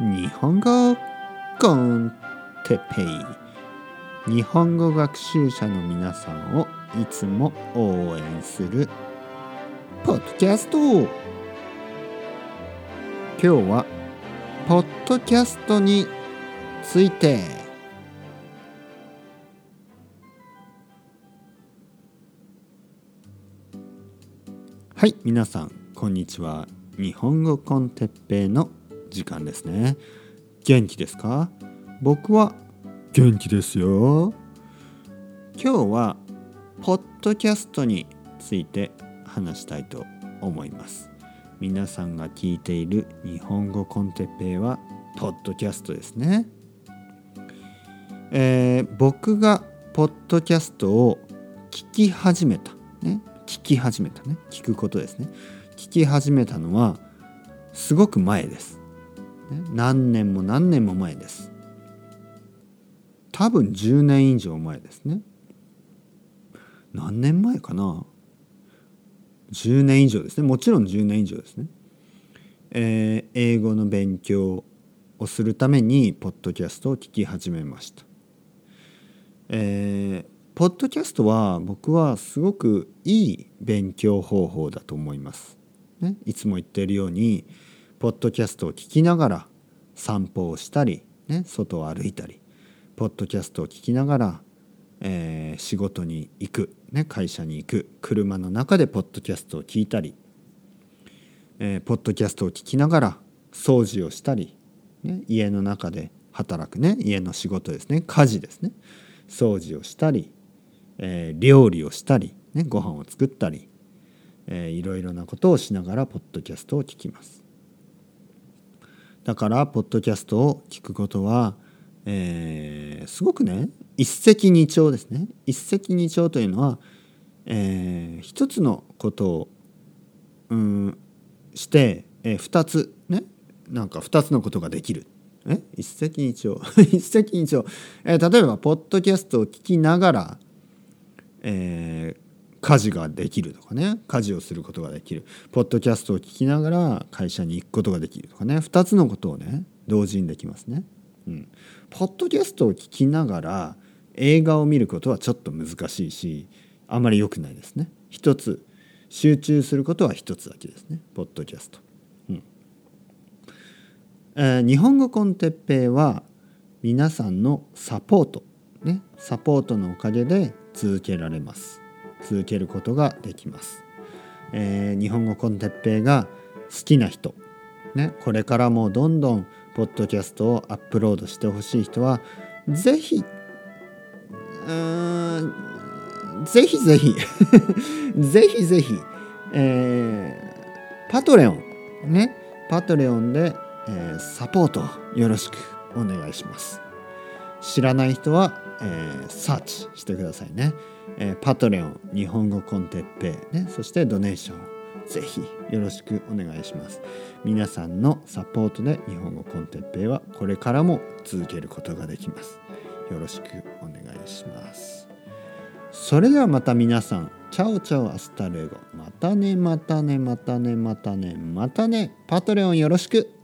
日本語コンテペイ。日本語学習者の皆さんをいつも応援するポッドキャスト。今日はポッドキャストについて。はい皆さんこんにちは。日本語コンテッペイの時間ですね。元気ですか？僕は元気ですよ。今日はポッドキャストについて話したいと思います。皆さんが聞いている日本語コンテッペイはポッドキャストですね、えー、僕がポッドキャストを聞き始めた。ね。聞き始めたね。聞くことですね。聞き始めたのはすごく前です、何年も何年も前です。多分10年以上前ですね。何年前かな。10年以上ですね。もちろん10年以上ですね、えー、英語の勉強をするためにポッドキャストを聞き始めました。えー、ポッドキャストは僕はすごくいい勉強方法だと思います、ね、いつも言っているようにポッドキャストを聞きながら散歩をしたり、ね、外を歩いたりポッドキャストを聞きながら、えー、仕事に行く、ね、会社に行く車の中でポッドキャストを聞いたり、えー、ポッドキャストを聞きながら掃除をしたり、ね、家の中で働くね家の仕事ですね家事ですね掃除をしたり、えー、料理をしたり、ね、ご飯を作ったり、えー、いろいろなことをしながらポッドキャストを聞きます。だからポッドキャストを聞くことは、えー、すごくね一石二鳥ですね。一石二鳥というのは、えー、一つのことをうんして、えー、二つねなんか二つのことができる。え一石二鳥。一石二鳥、えー、例えばポッドキャストを聞きながら、えー、家事ができるとかね家事をすることができるポッドキャストを聞きながら会社に行くことができるとかね2つのことをね同時にできますね。うん、ポッドキャストを聞きながら映画を見ることはちょっと難しいしあまり良くないですね。一つ集中することは一つだけですねポッドキャスト。うんえー、日本語コンテッペイは皆さんのサポートねサポートのおかげで続けられます。続けることができます。えー、日本語コンテッペイが好きな人、ね、これからもどんどんポッドキャストをアップロードしてほしい人はぜひぜひぜひ ぜひぜひ、えー、 Patreon ね Patreon で、えー、サポートよろしくお願いします知らない人は、えー、サーチしてくださいね。えー、 Patreon 日本語 con Teppei、ね、そしてドネーションぜひよろしくお願いします。皆さんのサポートで日本語 con Teppei はこれからも続けることができます。よろしくお願いします。それではまた皆さん chao chao hasta luego。またねまたねまたねまたね。またね Patreon よろしく。